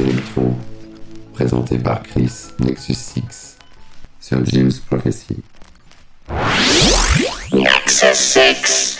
Électro, présentée par Chris Nexus 6 sur Jim's Prophecy. Nexus 6.